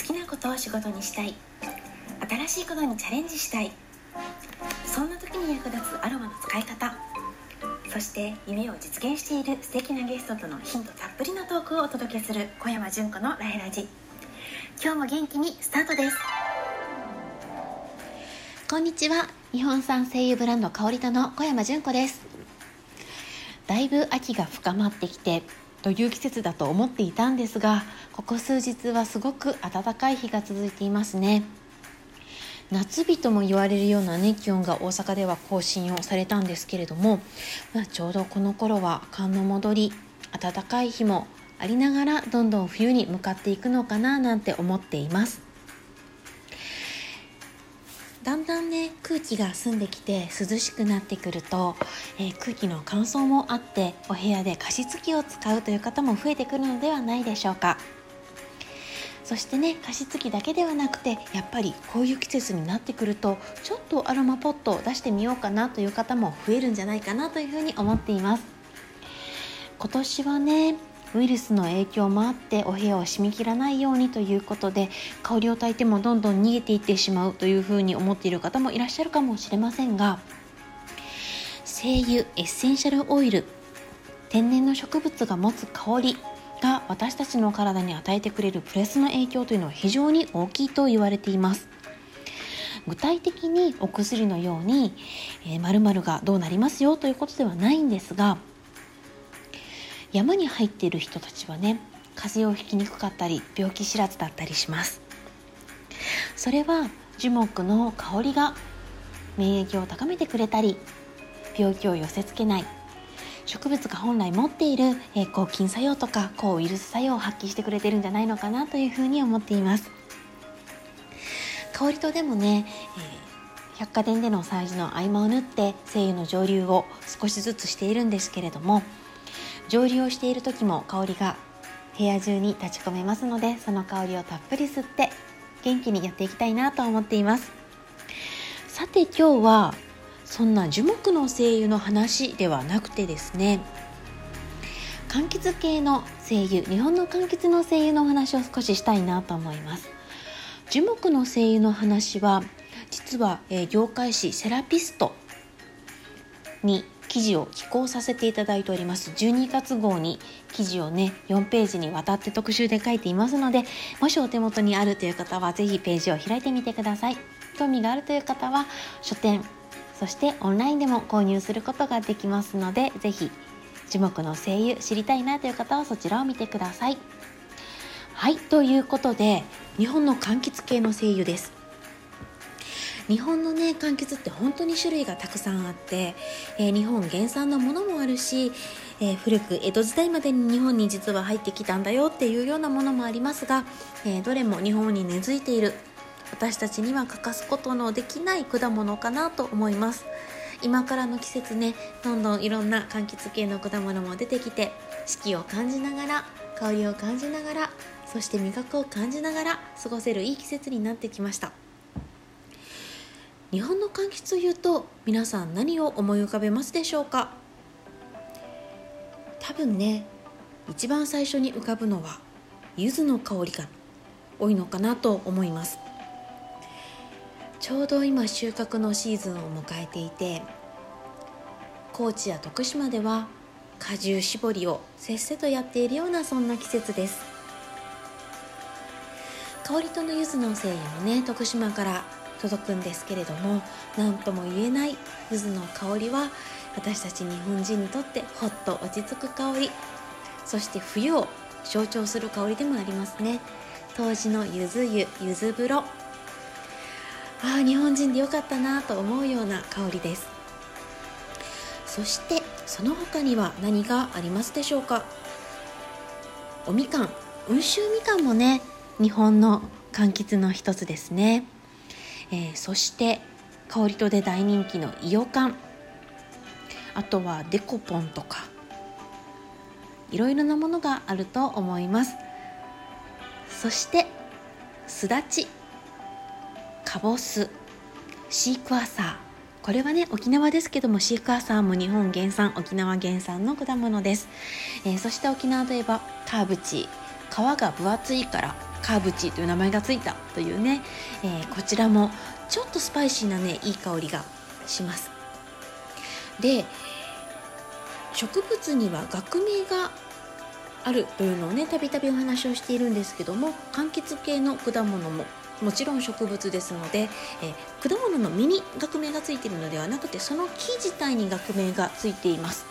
好きなことを仕事にしたい。新しいことにチャレンジしたい。そんな時に役立つアロマの使い方。そして夢を実現している素敵なゲストとのヒントたっぷりのトークをお届けする小山純子のライラジ。今日も元気にスタートです。こんにちは。日本産声優ブランド香りとの小山純子です。だいぶ秋が深まってきてという季節だと思っていたんですがここ数日はすごく暖かい日が続いていますね。夏日とも言われるようなね気温が大阪では更新をされたんですけれども、まあ、ちょうどこの頃は寒の戻り暖かい日もありながらどんどん冬に向かっていくのかななんて思っています。だんだんね空気が澄んできて涼しくなってくると、えー、空気の乾燥もあってお部屋で加湿器を使うという方も増えてくるのではないでしょうか。そしてね加湿器だけではなくてやっぱりこういう季節になってくるとちょっとアロマポットを出してみようかなという方も増えるんじゃないかなというふうに思っています。今年はねウイルスの影響もあってお部屋を締め切らないようにということで香りを焚いてもどんどん逃げていってしまうというふうに思っている方もいらっしゃるかもしれませんが精油エッセンシャルオイル天然の植物が持つ香りが私たちの体に与えてくれるプレスの影響というのは非常に大きいと言われています。具体的にお薬のように、えー、〇〇がどうなりますよということではないんですが山に入っている人たちはね風邪をひきにくかったり病気知らずだったりします。それは樹木の香りが免疫を高めてくれたり病気を寄せ付けない植物が本来持っている、え抗菌作用とか抗ウイルス作用を発揮してくれてるんじゃないのかなというふうに思っています。香りとでもね、えー、百貨店での催事の合間を縫って精油の蒸留を少しずつしているんですけれども蒸留をしている時も香りが部屋中に立ち込めますのでその香りをたっぷり吸って元気にやっていきたいなと思っています。さて今日はそんな樹木の精油の話ではなくてですね柑橘系の精油日本の柑橘の精油のお話を少ししたいなと思います。樹木の精油の話は実は、えー、業界誌セラピストに記事を寄稿させていただいております。12月号に記事をね4ページにわたって特集で書いていますのでもしお手元にあるという方は是非ページを開いてみてください。興味があるという方は書店そしてオンラインでも購入することができますので是非樹木の声優知りたいなという方はそちらを見てください。はいということで日本の柑橘系の精油です。日本のね柑橘って本当に種類がたくさんあって、えー、日本原産のものもあるし、えー、古く江戸時代までに日本に実は入ってきたんだよっていうようなものもありますが、え、どれも日本に根付いている私たちには欠かすことのできない果物かなと思います。今からの季節ねどんどんいろんな柑橘系の果物も出てきて四季を感じながら香りを感じながらそして味覚を感じながら過ごせるいい季節になってきました。日本の柑橘というと皆さん何を思い浮かべますでしょうか？多分ね一番最初に浮かぶのは柚子の香りが多いのかなと思います。ちょうど今収穫のシーズンを迎えていて高知や徳島では果汁搾りをせっせとやっているようなそんな季節です。香りとの柚子の精油もね徳島から。届くんですけれども何とも言えない柚子の香りは私たち日本人にとってほっと落ち着く香り。そして冬を象徴する香りでもありますね。当時の柚子湯柚子風呂。ああ日本人でよかったなと思うような香りです。そしてその他には何がありますでしょうか？おみかん温州みかんもね日本の柑橘の一つですね、えー、そして香りとで大人気のイヨカン。あとはデコポンとか。いろいろなものがあると思います。そしてすだち。カボスシークワーサー。これはね沖縄ですけどもシークワーサーも日本原産沖縄原産の果物です、えー、そして沖縄といえばカーブチ皮が分厚いからカーブチという名前がついたというね、えー、こちらもちょっとスパイシーなねいい香りがします。で植物には学名があるというのをねたびたびお話をしているんですけども柑橘系の果物ももちろん植物ですので、えー、果物の実に学名がついているのではなくてその木自体に学名がついています。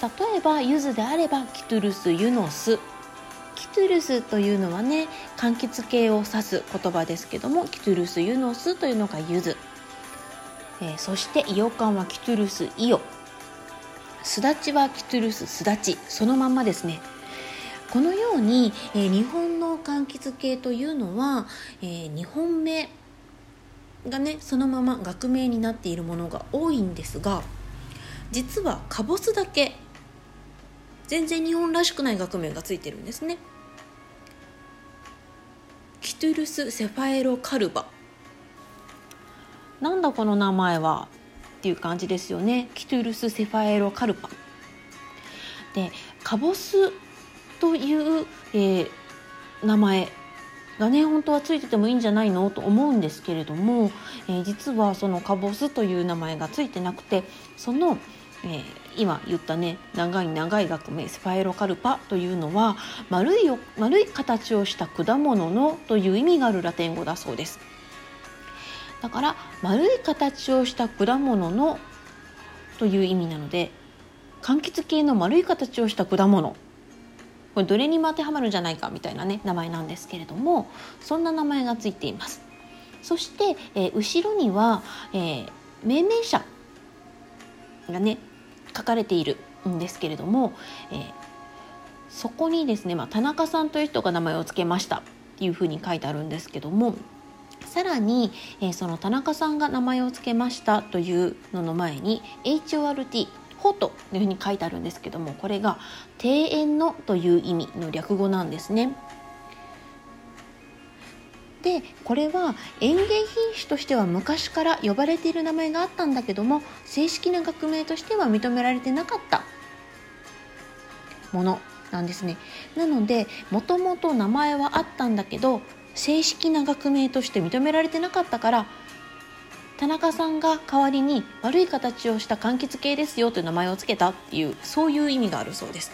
例えば柚子であればキトゥルスユノスキトゥルスというのはね柑橘系を指す言葉ですけどもキトゥルスユノスというのが柚子、えー、そしてイオカンはキトゥルスイオ。すだちはキトゥルスすだちそのまんまですね。このように、えー、日本の柑橘系というのは、えー、日本名がねそのまま学名になっているものが多いんですが実はかぼすだけ全然日本らしくない学名がついてるんですね。キトゥルス・セファエロ・カルバ。なんだこの名前はっていう感じですよね。キトゥルス・セファエロ・カルバ。でカボスという、えー、名前がね本当はついててもいいんじゃないのと思うんですけれども、えー、実はそのカボスという名前がついてなくてその、えー、今言ったね長い長い学名スパイロカルパというのは丸いよ丸い形をした果物のという意味があるラテン語だそうです。だから丸い形をした果物のという意味なので柑橘系の丸い形をした果物これどれにも当てはまるんじゃないかみたいなね名前なんですけれどもそんな名前がついています。そして、えー、後ろには、えー、命名者がね書かれているんですけれども、えー、そこにですね、まあ、田中さんという人が名前を付けましたっていうふうに書いてあるんですけどもさらに、えー、その田中さんが名前を付けましたというのの前に HORT ホというふうに書いてあるんですけどもこれが庭園のという意味の略語なんですね。でこれは園芸品種としては昔から呼ばれている名前があったんだけども正式な学名としては認められてなかったものなんですね。なのでもともと名前はあったんだけど正式な学名として認められてなかったから田中さんが代わりに悪い形をした柑橘系ですよという名前を付けたっていうそういう意味があるそうです。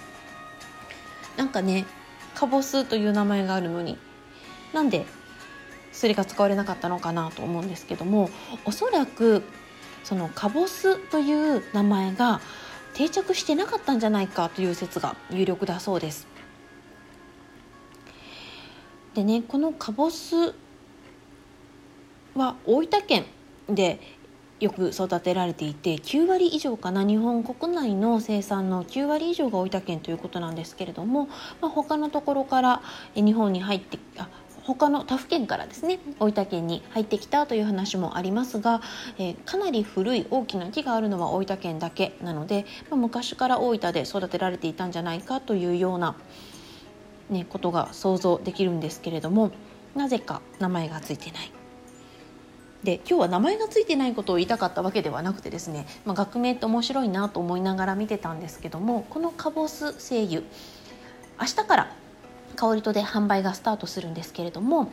なんかねカボスという名前があるのになんでそれが使われなかったのかなと思うんですけどもおそらくそのカボスという名前が定着してなかったんじゃないかという説が有力だそうです。でねこのカボスは大分県でよく育てられていて9割以上かな日本国内の生産の9割以上が大分県ということなんですけれども、まあ、他のところから日本に入ってあ他の他府県からですね大分県に入ってきたという話もありますが、えー、かなり古い大きな木があるのは大分県だけなので、まあ、昔から大分で育てられていたんじゃないかというような、ね、ことが想像できるんですけれどもなぜか名前がついてない。で今日は名前が付いてないことを言いたかったわけではなくてですね、まあ、学名って面白いなと思いながら見てたんですけどもこのカボス精油明日から香りとで販売がスタートするんですけれども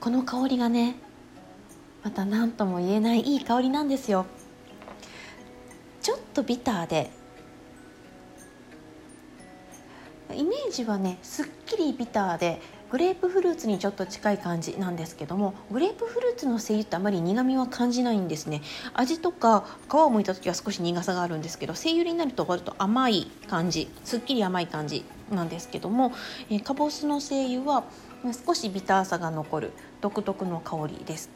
この香りがねまた何とも言えないいい香りなんですよ。ちょっとビターでイメージはねすっきりビターでグレープフルーツにちょっと近い感じなんですけどもグレープフルーツの精油ってあまり苦みは感じないんですね。味とか皮を剥いた時は少し苦さがあるんですけど精油になると割と甘い感じすっきり甘い感じなんですけども、えー、カボスの精油は少しビターさが残る独特の香りです。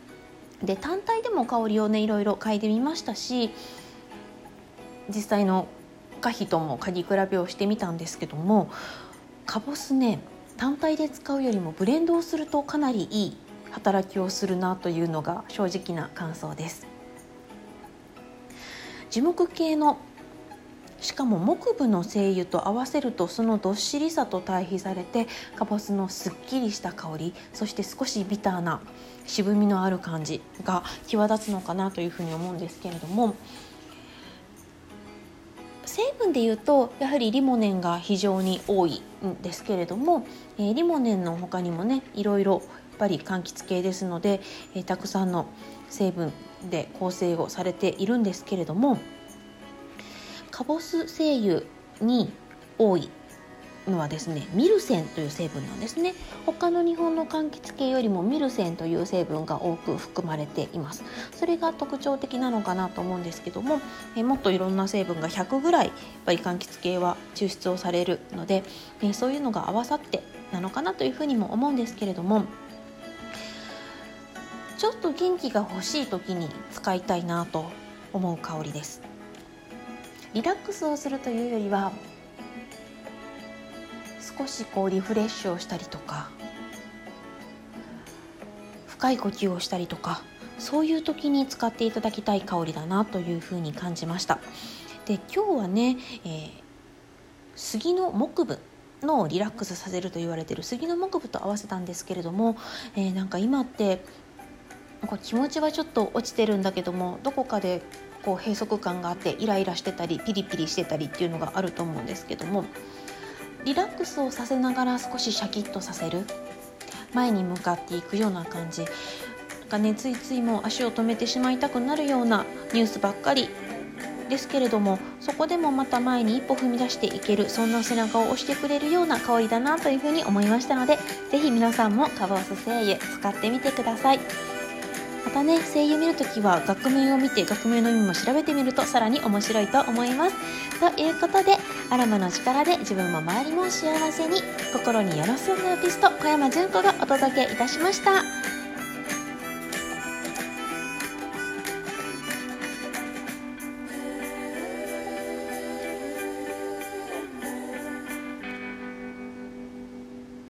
で単体でも香りをねいろいろ嗅いでみましたし実際の可否とも嗅ぎ比べをしてみたんですけどもカボスね単体で使うよりもブレンドをするとかなりいい働きをするなというのが正直な感想です。樹木系のしかも木部の精油と合わせるとそのどっしりさと対比されてカボスのすっきりした香りそして少しビターな渋みのある感じが際立つのかなというふうに思うんですけれども成分でいうとやはりリモネンが非常に多いんですけれども、えー、リモネンの他にもねいろいろやっぱり柑橘系ですので、えー、たくさんの成分で構成をされているんですけれどもカボス精油に多いのはですねミルセンという成分なんですね。他の日本の柑橘系よりもミルセンという成分が多く含まれています。それが特徴的なのかなと思うんですけどもえもっといろんな成分が100ぐらいやっぱり柑橘系は抽出をされるのでえそういうのが合わさってなのかなというふうにも思うんですけれどもちょっと元気が欲しい時に使いたいなと思う香りです。リラックスをするというよりは少しこうリフレッシュをしたりとか深い呼吸をしたりとかそういう時に使っていただきたい香りだなというふうに感じました。で今日はね、えー、杉の木部のリラックスさせると言われてる杉の木部と合わせたんですけれども、えー、なんか今ってなんか気持ちはちょっと落ちてるんだけどもどこかでこう閉塞感があってイライラしてたりピリピリしてたりっていうのがあると思うんですけどもリラックスをさせながら少しシャキッとさせる。前に向かっていくような感じ。なんかねついついもう足を止めてしまいたくなるようなニュースばっかり。ですけれどもそこでもまた前に一歩踏み出していける。そんな背中を押してくれるような香りだなというふうに思いましたので是非皆さんもカボス精油使ってみてください。たね声優見るときは学名を見て学名の意味も調べてみるとさらに面白いと思います。ということでアロマの力で自分も周りも幸せに心によろすムーピスト小山純子がお届けいたしました。